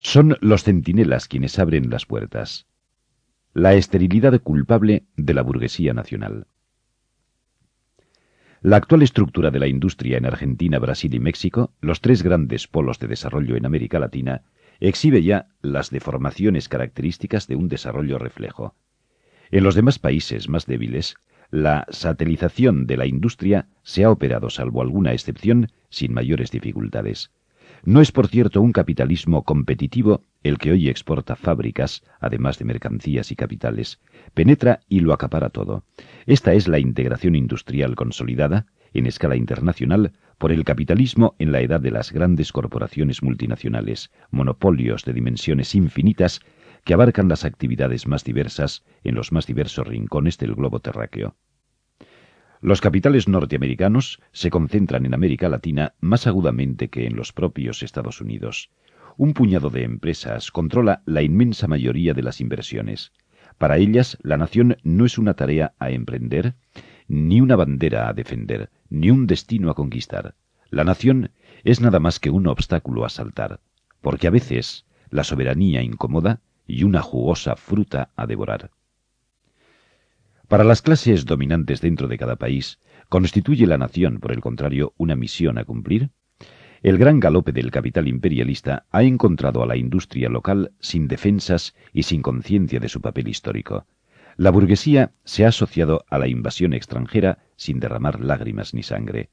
Son los centinelas quienes abren las puertas. La esterilidad culpable de la burguesía nacional. La actual estructura de la industria en Argentina, Brasil y México, los tres grandes polos de desarrollo en América Latina, exhibe ya las deformaciones características de un desarrollo reflejo. En los demás países más débiles, la satelización de la industria se ha operado, salvo alguna excepción, sin mayores dificultades. No es, por cierto, un capitalismo competitivo el que hoy exporta fábricas, además de mercancías y capitales, penetra y lo acapara todo. Esta es la integración industrial consolidada, en escala internacional, por el capitalismo en la edad de las grandes corporaciones multinacionales, monopolios de dimensiones infinitas que abarcan las actividades más diversas en los más diversos rincones del globo terráqueo. Los capitales norteamericanos se concentran en América Latina más agudamente que en los propios Estados Unidos. Un puñado de empresas controla la inmensa mayoría de las inversiones. Para ellas, la nación no es una tarea a emprender, ni una bandera a defender, ni un destino a conquistar. La nación es nada más que un obstáculo a saltar, porque a veces la soberanía incomoda y una jugosa fruta a devorar. Para las clases dominantes dentro de cada país, ¿constituye la nación, por el contrario, una misión a cumplir? El gran galope del capital imperialista ha encontrado a la industria local sin defensas y sin conciencia de su papel histórico. La burguesía se ha asociado a la invasión extranjera sin derramar lágrimas ni sangre.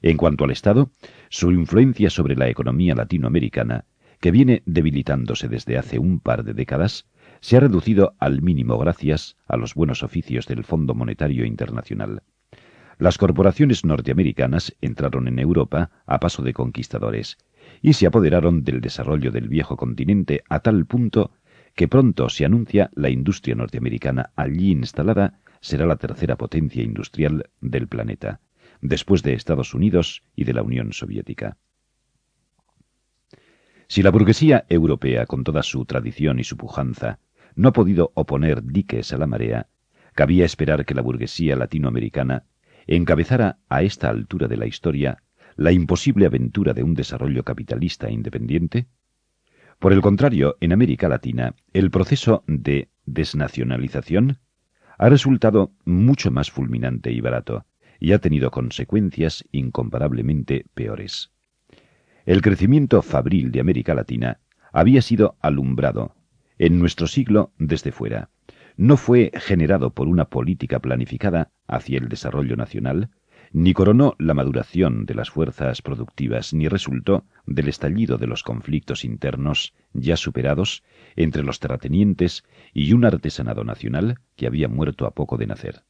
En cuanto al Estado, su influencia sobre la economía latinoamericana, que viene debilitándose desde hace un par de décadas, se ha reducido al mínimo gracias a los buenos oficios del Fondo Monetario Internacional. Las corporaciones norteamericanas entraron en Europa a paso de conquistadores y se apoderaron del desarrollo del viejo continente a tal punto que pronto se anuncia la industria norteamericana allí instalada será la tercera potencia industrial del planeta, después de Estados Unidos y de la Unión Soviética. Si la burguesía europea, con toda su tradición y su pujanza, no ha podido oponer diques a la marea, cabía esperar que la burguesía latinoamericana encabezara a esta altura de la historia la imposible aventura de un desarrollo capitalista independiente? Por el contrario, en América Latina, el proceso de desnacionalización ha resultado mucho más fulminante y barato, y ha tenido consecuencias incomparablemente peores. El crecimiento fabril de América Latina había sido alumbrado en nuestro siglo desde fuera. No fue generado por una política planificada hacia el desarrollo nacional, ni coronó la maduración de las fuerzas productivas, ni resultó del estallido de los conflictos internos ya superados entre los terratenientes y un artesanado nacional que había muerto a poco de nacer.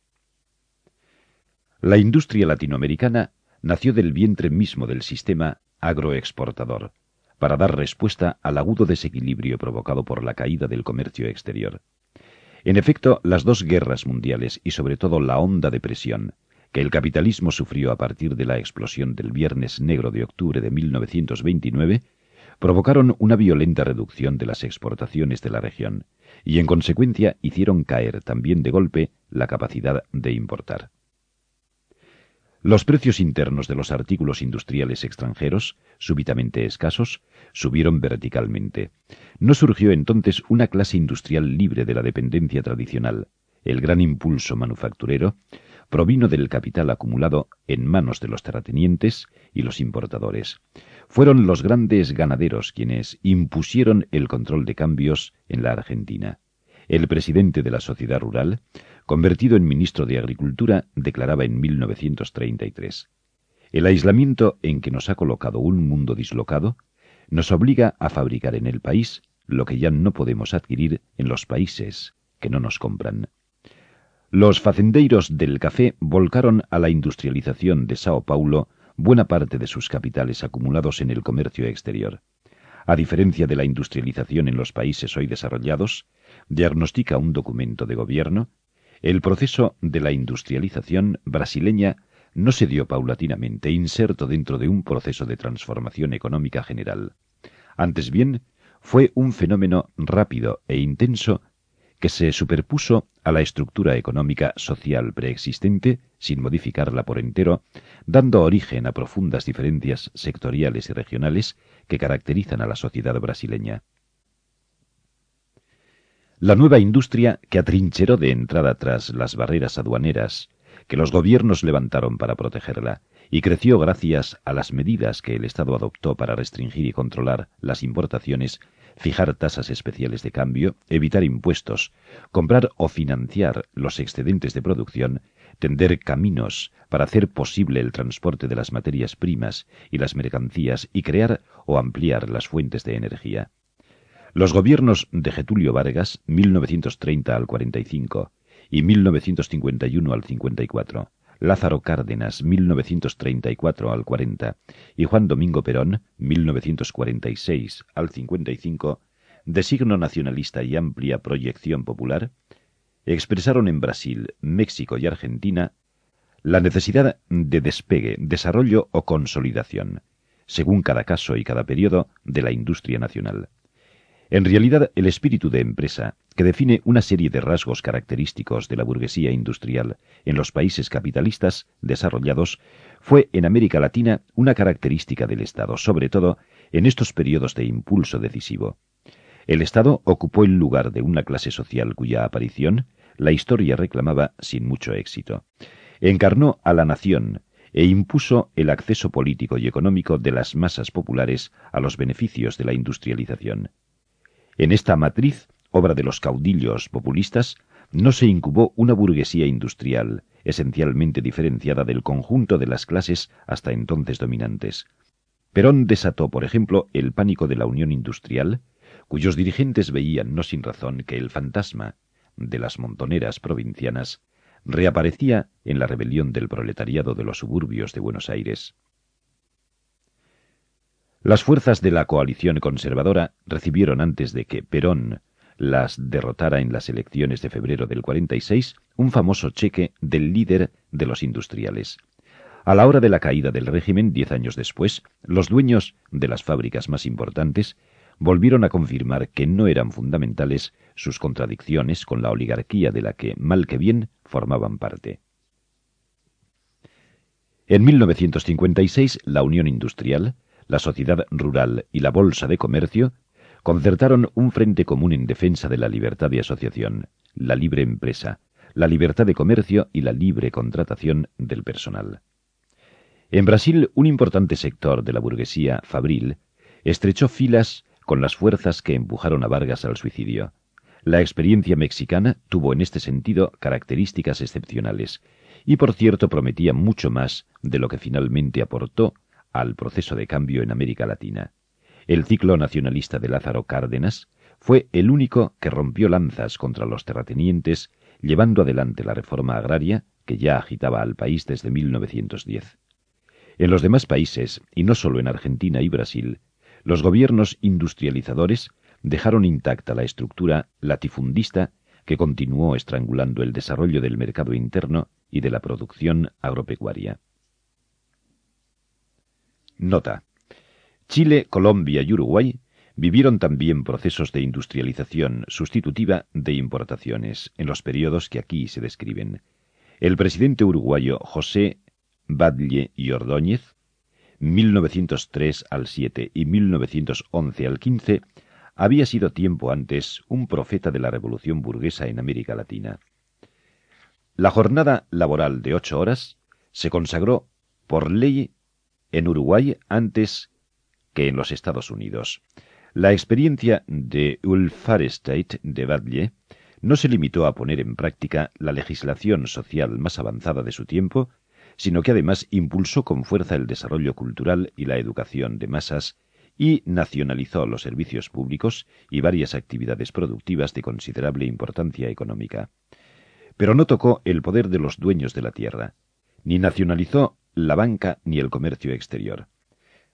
La industria latinoamericana nació del vientre mismo del sistema agroexportador, para dar respuesta al agudo desequilibrio provocado por la caída del comercio exterior. En efecto, las dos guerras mundiales y sobre todo la honda depresión que el capitalismo sufrió a partir de la explosión del Viernes Negro de octubre de 1929 provocaron una violenta reducción de las exportaciones de la región y en consecuencia hicieron caer también de golpe la capacidad de importar. Los precios internos de los artículos industriales extranjeros, súbitamente escasos, subieron verticalmente. No surgió entonces una clase industrial libre de la dependencia tradicional. El gran impulso manufacturero provino del capital acumulado en manos de los terratenientes y los importadores. Fueron los grandes ganaderos quienes impusieron el control de cambios en la Argentina. El presidente de la sociedad rural, convertido en ministro de Agricultura, declaraba en 1933, El aislamiento en que nos ha colocado un mundo dislocado nos obliga a fabricar en el país lo que ya no podemos adquirir en los países que no nos compran. Los facendeiros del café volcaron a la industrialización de Sao Paulo buena parte de sus capitales acumulados en el comercio exterior. a diferencia de la industrialización en los países hoy desarrollados, diagnostica un documento de gobierno, el proceso de la industrialización brasileña no se dio paulatinamente inserto dentro de un proceso de transformación económica general. Antes bien, fue un fenómeno rápido e intenso que se superpuso a la estructura económica social preexistente sin modificarla por entero, dando origen a profundas diferencias sectoriales y regionales que caracterizan a la sociedad brasileña. La nueva industria que atrincheró de entrada tras las barreras aduaneras que los gobiernos levantaron para protegerla, y creció gracias a las medidas que el Estado adoptó para restringir y controlar las importaciones, fijar tasas especiales de cambio, evitar impuestos, comprar o financiar los excedentes de producción, tender caminos para hacer posible el transporte de las materias primas y las mercancías y crear o ampliar las fuentes de energía. Los gobiernos de Getulio Vargas, 1930 al 45, y 1951 al 54, Lázaro Cárdenas, 1934 al 40, y Juan Domingo Perón, 1946 al 55, de signo nacionalista y amplia proyección popular, expresaron en Brasil, México y Argentina la necesidad de despegue, desarrollo o consolidación, según cada caso y cada periodo, de la industria nacional. En realidad, el espíritu de empresa, que define una serie de rasgos característicos de la burguesía industrial en los países capitalistas desarrollados, fue en América Latina una característica del Estado, sobre todo en estos periodos de impulso decisivo. El Estado ocupó el lugar de una clase social cuya aparición la historia reclamaba sin mucho éxito. Encarnó a la nación e impuso el acceso político y económico de las masas populares a los beneficios de la industrialización. En esta matriz, obra de los caudillos populistas, no se incubó una burguesía industrial, esencialmente diferenciada del conjunto de las clases hasta entonces dominantes. Perón desató, por ejemplo, el pánico de la Unión Industrial, cuyos dirigentes veían no sin razón que el fantasma de las montoneras provincianas reaparecía en la rebelión del proletariado de los suburbios de Buenos Aires. Las fuerzas de la coalición conservadora recibieron antes de que Perón las derrotara en las elecciones de febrero del 46 un famoso cheque del líder de los industriales. A la hora de la caída del régimen, diez años después, los dueños de las fábricas más importantes volvieron a confirmar que no eran fundamentales sus contradicciones con la oligarquía de la que, mal que bien, formaban parte. En 1956, la Unión Industrial la Sociedad Rural y la Bolsa de Comercio concertaron un frente común en defensa de la libertad de asociación, la libre empresa, la libertad de comercio y la libre contratación del personal. En Brasil, un importante sector de la burguesía fabril estrechó filas con las fuerzas que empujaron a Vargas al suicidio. La experiencia mexicana tuvo en este sentido características excepcionales, y por cierto prometía mucho más de lo que finalmente aportó al proceso de cambio en América Latina. El ciclo nacionalista de Lázaro Cárdenas fue el único que rompió lanzas contra los terratenientes, llevando adelante la reforma agraria que ya agitaba al país desde 1910. En los demás países, y no solo en Argentina y Brasil, los gobiernos industrializadores dejaron intacta la estructura latifundista que continuó estrangulando el desarrollo del mercado interno y de la producción agropecuaria. Nota. Chile, Colombia y Uruguay vivieron también procesos de industrialización sustitutiva de importaciones en los periodos que aquí se describen. El presidente uruguayo José Badlle y Ordóñez, 1903 al 7 y 1911 al 15, había sido tiempo antes un profeta de la revolución burguesa en América Latina. La jornada laboral de ocho horas se consagró por ley en Uruguay antes que en los Estados Unidos. La experiencia de Ulfaresteit de Badle no se limitó a poner en práctica la legislación social más avanzada de su tiempo, sino que además impulsó con fuerza el desarrollo cultural y la educación de masas y nacionalizó los servicios públicos y varias actividades productivas de considerable importancia económica. Pero no tocó el poder de los dueños de la tierra, ni nacionalizó la banca ni el comercio exterior.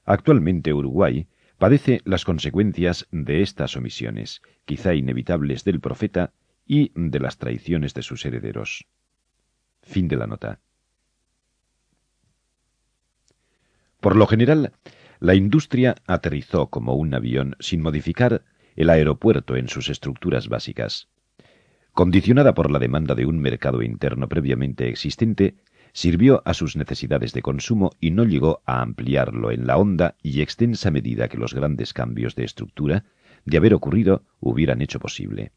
Actualmente Uruguay padece las consecuencias de estas omisiones, quizá inevitables del profeta, y de las traiciones de sus herederos. Fin de la nota. Por lo general, la industria aterrizó como un avión sin modificar el aeropuerto en sus estructuras básicas. Condicionada por la demanda de un mercado interno previamente existente, sirvió a sus necesidades de consumo y no llegó a ampliarlo en la honda y extensa medida que los grandes cambios de estructura, de haber ocurrido, hubieran hecho posible.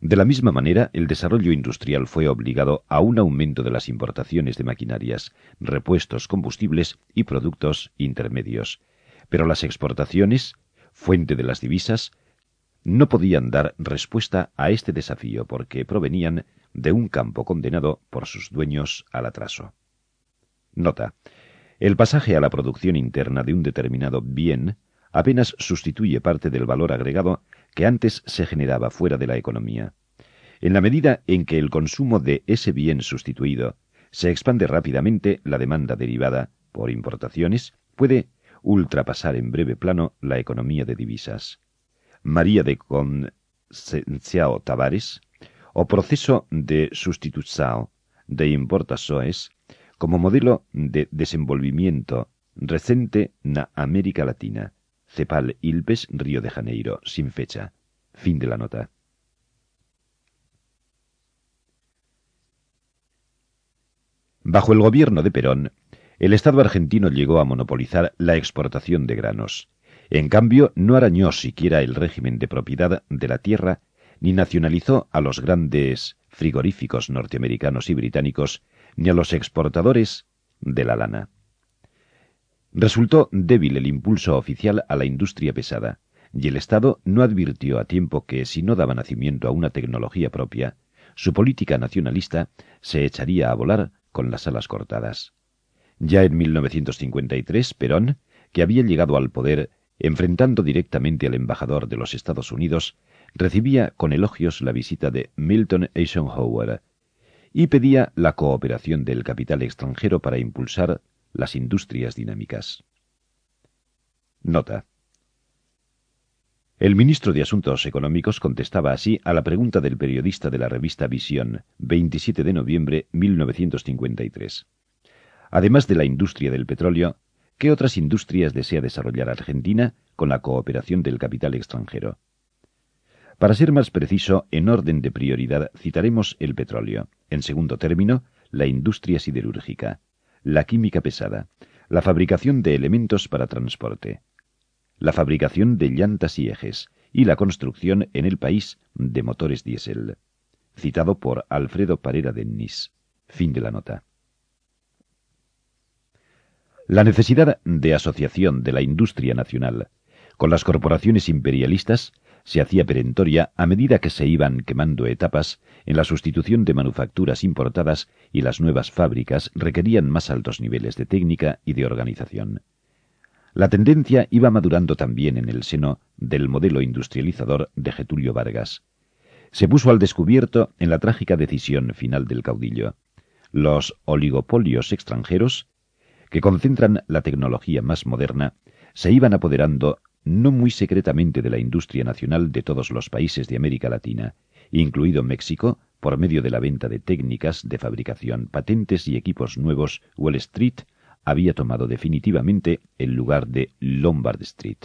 De la misma manera, el desarrollo industrial fue obligado a un aumento de las importaciones de maquinarias, repuestos, combustibles y productos intermedios. Pero las exportaciones, fuente de las divisas, no podían dar respuesta a este desafío porque provenían de un campo condenado por sus dueños al atraso. Nota. El pasaje a la producción interna de un determinado bien apenas sustituye parte del valor agregado que antes se generaba fuera de la economía. En la medida en que el consumo de ese bien sustituido se expande rápidamente, la demanda derivada por importaciones puede ultrapasar en breve plano la economía de divisas. María de Conceição Tavares, o proceso de sustitución de importaciones como modelo de desenvolvimiento recente na América Latina. Cepal Ilpes, Río de Janeiro, sin fecha. Fin de la nota. Bajo el gobierno de Perón, el Estado argentino llegó a monopolizar la exportación de granos. En cambio, no arañó siquiera el régimen de propiedad de la tierra, ni nacionalizó a los grandes frigoríficos norteamericanos y británicos, ni a los exportadores de la lana. Resultó débil el impulso oficial a la industria pesada, y el Estado no advirtió a tiempo que, si no daba nacimiento a una tecnología propia, su política nacionalista se echaría a volar con las alas cortadas. Ya en 1953, Perón, que había llegado al poder enfrentando directamente al embajador de los Estados Unidos, recibía con elogios la visita de Milton Eisenhower y pedía la cooperación del capital extranjero para impulsar las industrias dinámicas. Nota. El ministro de Asuntos Económicos contestaba así a la pregunta del periodista de la revista Visión, 27 de noviembre 1953. Además de la industria del petróleo, ¿qué otras industrias desea desarrollar Argentina con la cooperación del capital extranjero? Para ser más preciso, en orden de prioridad citaremos el petróleo, en segundo término, la industria siderúrgica, la química pesada, la fabricación de elementos para transporte, la fabricación de llantas y ejes y la construcción en el país de motores diésel. Citado por Alfredo Parera de Nis. Fin de la nota. La necesidad de asociación de la industria nacional con las corporaciones imperialistas se hacía perentoria a medida que se iban quemando etapas en la sustitución de manufacturas importadas y las nuevas fábricas requerían más altos niveles de técnica y de organización. La tendencia iba madurando también en el seno del modelo industrializador de Getulio Vargas. Se puso al descubierto en la trágica decisión final del caudillo. Los oligopolios extranjeros, que concentran la tecnología más moderna, se iban apoderando no muy secretamente de la industria nacional de todos los países de América Latina, incluido México, por medio de la venta de técnicas de fabricación, patentes y equipos nuevos, Wall Street había tomado definitivamente el lugar de Lombard Street,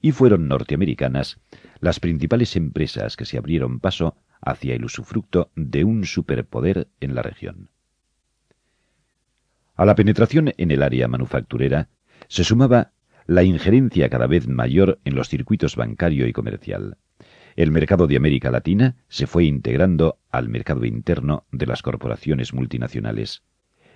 y fueron norteamericanas las principales empresas que se abrieron paso hacia el usufructo de un superpoder en la región. A la penetración en el área manufacturera se sumaba la injerencia cada vez mayor en los circuitos bancario y comercial. El mercado de América Latina se fue integrando al mercado interno de las corporaciones multinacionales.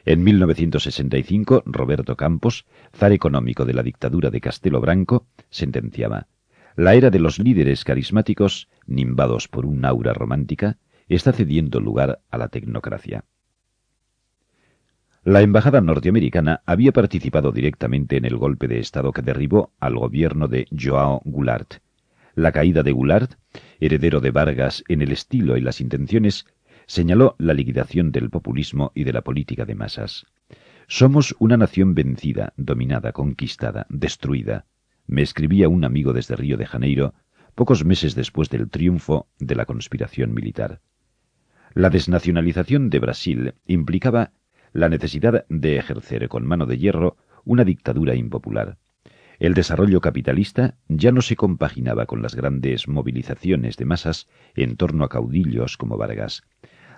En 1965, Roberto Campos, zar económico de la dictadura de Castelo Branco, sentenciaba La era de los líderes carismáticos, nimbados por un aura romántica, está cediendo lugar a la tecnocracia. La embajada norteamericana había participado directamente en el golpe de Estado que derribó al gobierno de Joao Goulart. La caída de Goulart, heredero de Vargas en el estilo y las intenciones, señaló la liquidación del populismo y de la política de masas. Somos una nación vencida, dominada, conquistada, destruida. me escribía un amigo desde Río de Janeiro, pocos meses después del triunfo de la conspiración militar. La desnacionalización de Brasil implicaba la necesidad de ejercer con mano de hierro una dictadura impopular. El desarrollo capitalista ya no se compaginaba con las grandes movilizaciones de masas en torno a caudillos como Vargas.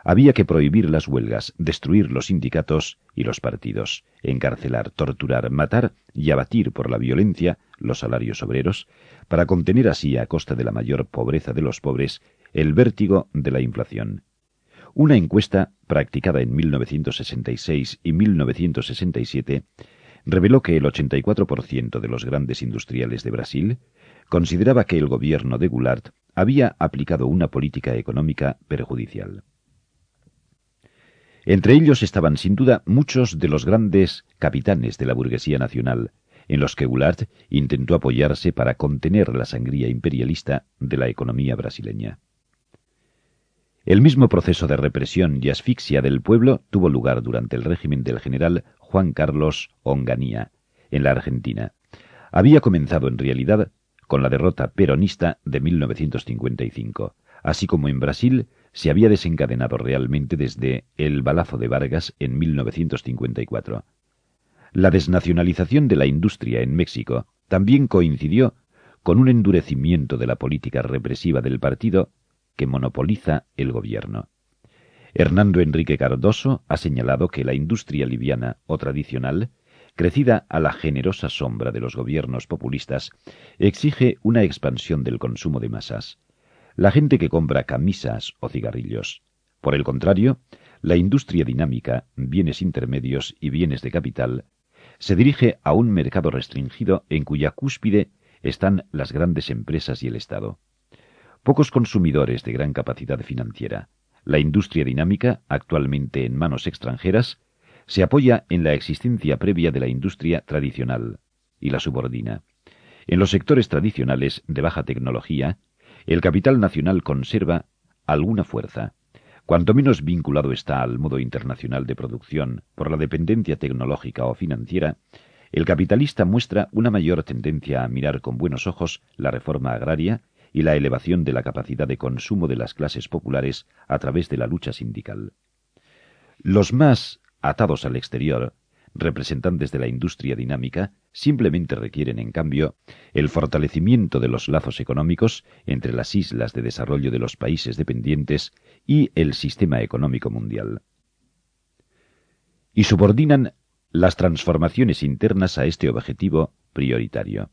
Había que prohibir las huelgas, destruir los sindicatos y los partidos, encarcelar, torturar, matar y abatir por la violencia los salarios obreros, para contener así, a costa de la mayor pobreza de los pobres, el vértigo de la inflación. Una encuesta practicada en 1966 y 1967 reveló que el 84% de los grandes industriales de Brasil consideraba que el gobierno de Goulart había aplicado una política económica perjudicial. Entre ellos estaban sin duda muchos de los grandes capitanes de la burguesía nacional, en los que Goulart intentó apoyarse para contener la sangría imperialista de la economía brasileña. El mismo proceso de represión y asfixia del pueblo tuvo lugar durante el régimen del general Juan Carlos Onganía, en la Argentina. Había comenzado en realidad con la derrota peronista de 1955, así como en Brasil se había desencadenado realmente desde el balazo de Vargas en 1954. La desnacionalización de la industria en México también coincidió con un endurecimiento de la política represiva del partido que monopoliza el gobierno. Hernando Enrique Cardoso ha señalado que la industria liviana o tradicional, crecida a la generosa sombra de los gobiernos populistas, exige una expansión del consumo de masas. La gente que compra camisas o cigarrillos. Por el contrario, la industria dinámica, bienes intermedios y bienes de capital, se dirige a un mercado restringido en cuya cúspide están las grandes empresas y el Estado. Pocos consumidores de gran capacidad financiera. La industria dinámica, actualmente en manos extranjeras, se apoya en la existencia previa de la industria tradicional y la subordina. En los sectores tradicionales de baja tecnología, el capital nacional conserva alguna fuerza. Cuanto menos vinculado está al modo internacional de producción por la dependencia tecnológica o financiera, el capitalista muestra una mayor tendencia a mirar con buenos ojos la reforma agraria y la elevación de la capacidad de consumo de las clases populares a través de la lucha sindical. Los más atados al exterior, representantes de la industria dinámica, simplemente requieren, en cambio, el fortalecimiento de los lazos económicos entre las islas de desarrollo de los países dependientes y el sistema económico mundial. Y subordinan las transformaciones internas a este objetivo prioritario.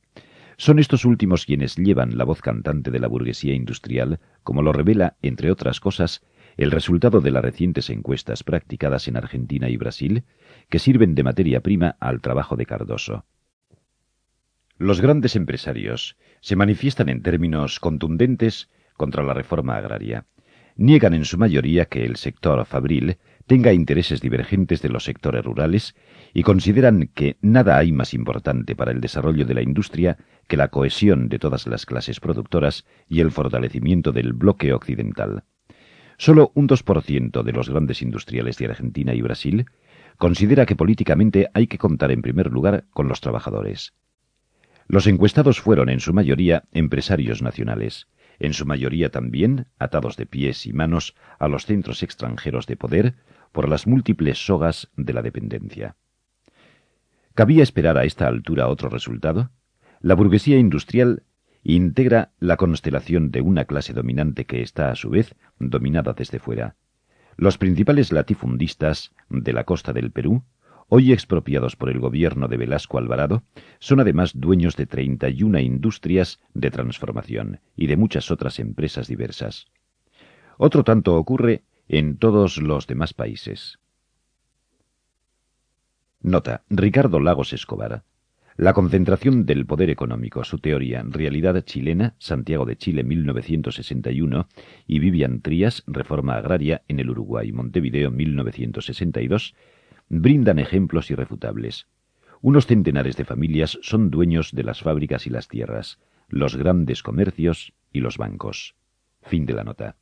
Son estos últimos quienes llevan la voz cantante de la burguesía industrial, como lo revela, entre otras cosas, el resultado de las recientes encuestas practicadas en Argentina y Brasil, que sirven de materia prima al trabajo de Cardoso. Los grandes empresarios se manifiestan en términos contundentes contra la reforma agraria. Niegan en su mayoría que el sector fabril tenga intereses divergentes de los sectores rurales y consideran que nada hay más importante para el desarrollo de la industria que la cohesión de todas las clases productoras y el fortalecimiento del bloque occidental. Solo un 2% de los grandes industriales de Argentina y Brasil considera que políticamente hay que contar en primer lugar con los trabajadores. Los encuestados fueron en su mayoría empresarios nacionales, en su mayoría también atados de pies y manos a los centros extranjeros de poder por las múltiples sogas de la dependencia. ¿Cabía esperar a esta altura otro resultado? La burguesía industrial integra la constelación de una clase dominante que está a su vez dominada desde fuera. Los principales latifundistas de la costa del Perú, hoy expropiados por el gobierno de Velasco Alvarado, son además dueños de 31 industrias de transformación y de muchas otras empresas diversas. Otro tanto ocurre en todos los demás países. Nota. Ricardo Lagos Escobar la concentración del poder económico, su teoría, realidad chilena, Santiago de Chile 1961, y Vivian Trías, Reforma Agraria en el Uruguay, Montevideo 1962, brindan ejemplos irrefutables. Unos centenares de familias son dueños de las fábricas y las tierras, los grandes comercios y los bancos. Fin de la nota.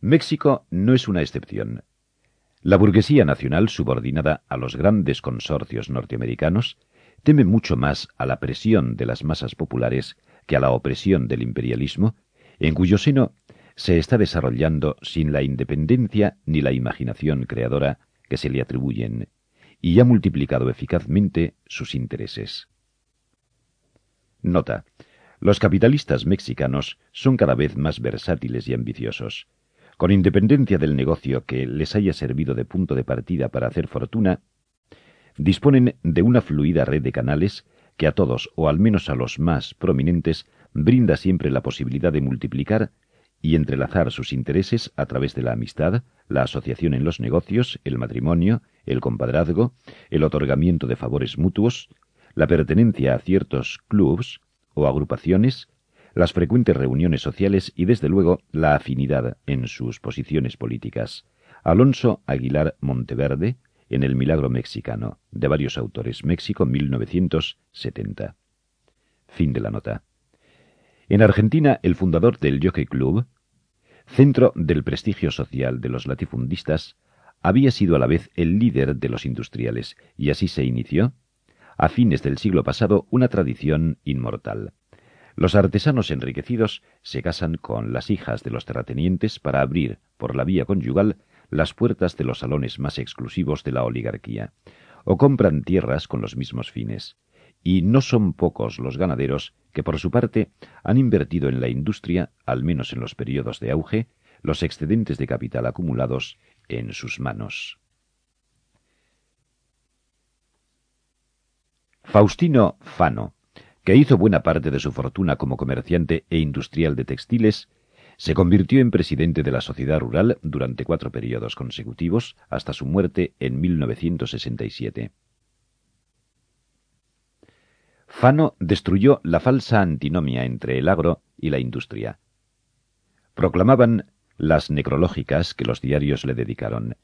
México no es una excepción. La burguesía nacional, subordinada a los grandes consorcios norteamericanos, teme mucho más a la presión de las masas populares que a la opresión del imperialismo, en cuyo seno se está desarrollando sin la independencia ni la imaginación creadora que se le atribuyen, y ha multiplicado eficazmente sus intereses. Nota. Los capitalistas mexicanos son cada vez más versátiles y ambiciosos. Con independencia del negocio que les haya servido de punto de partida para hacer fortuna, disponen de una fluida red de canales que a todos, o al menos a los más prominentes, brinda siempre la posibilidad de multiplicar y entrelazar sus intereses a través de la amistad, la asociación en los negocios, el matrimonio, el compadrazgo, el otorgamiento de favores mutuos, la pertenencia a ciertos clubs o agrupaciones, las frecuentes reuniones sociales y, desde luego, la afinidad en sus posiciones políticas. Alonso Aguilar Monteverde, en El Milagro Mexicano, de varios autores, México 1970. Fin de la nota. En Argentina, el fundador del Jockey Club, centro del prestigio social de los latifundistas, había sido a la vez el líder de los industriales, y así se inició, a fines del siglo pasado, una tradición inmortal. Los artesanos enriquecidos se casan con las hijas de los terratenientes para abrir, por la vía conyugal, las puertas de los salones más exclusivos de la oligarquía, o compran tierras con los mismos fines. Y no son pocos los ganaderos que, por su parte, han invertido en la industria, al menos en los periodos de auge, los excedentes de capital acumulados en sus manos. Faustino Fano, que hizo buena parte de su fortuna como comerciante e industrial de textiles, se convirtió en presidente de la Sociedad Rural durante cuatro periodos consecutivos hasta su muerte en 1967. Fano destruyó la falsa antinomia entre el agro y la industria. Proclamaban las necrológicas que los diarios le dedicaron.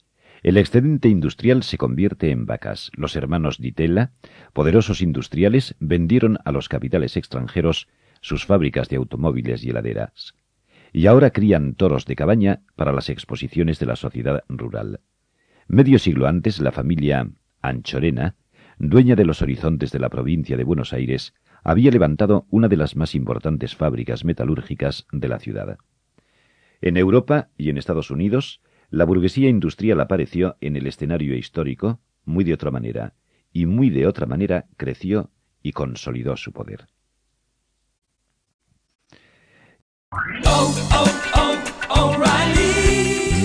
El excedente industrial se convierte en vacas. Los hermanos Ditella, poderosos industriales, vendieron a los capitales extranjeros sus fábricas de automóviles y heladeras y ahora crían toros de cabaña para las exposiciones de la sociedad rural. Medio siglo antes, la familia Anchorena, dueña de los horizontes de la provincia de Buenos Aires, había levantado una de las más importantes fábricas metalúrgicas de la ciudad. En Europa y en Estados Unidos, la burguesía industrial apareció en el escenario histórico muy de otra manera, y muy de otra manera creció y consolidó su poder.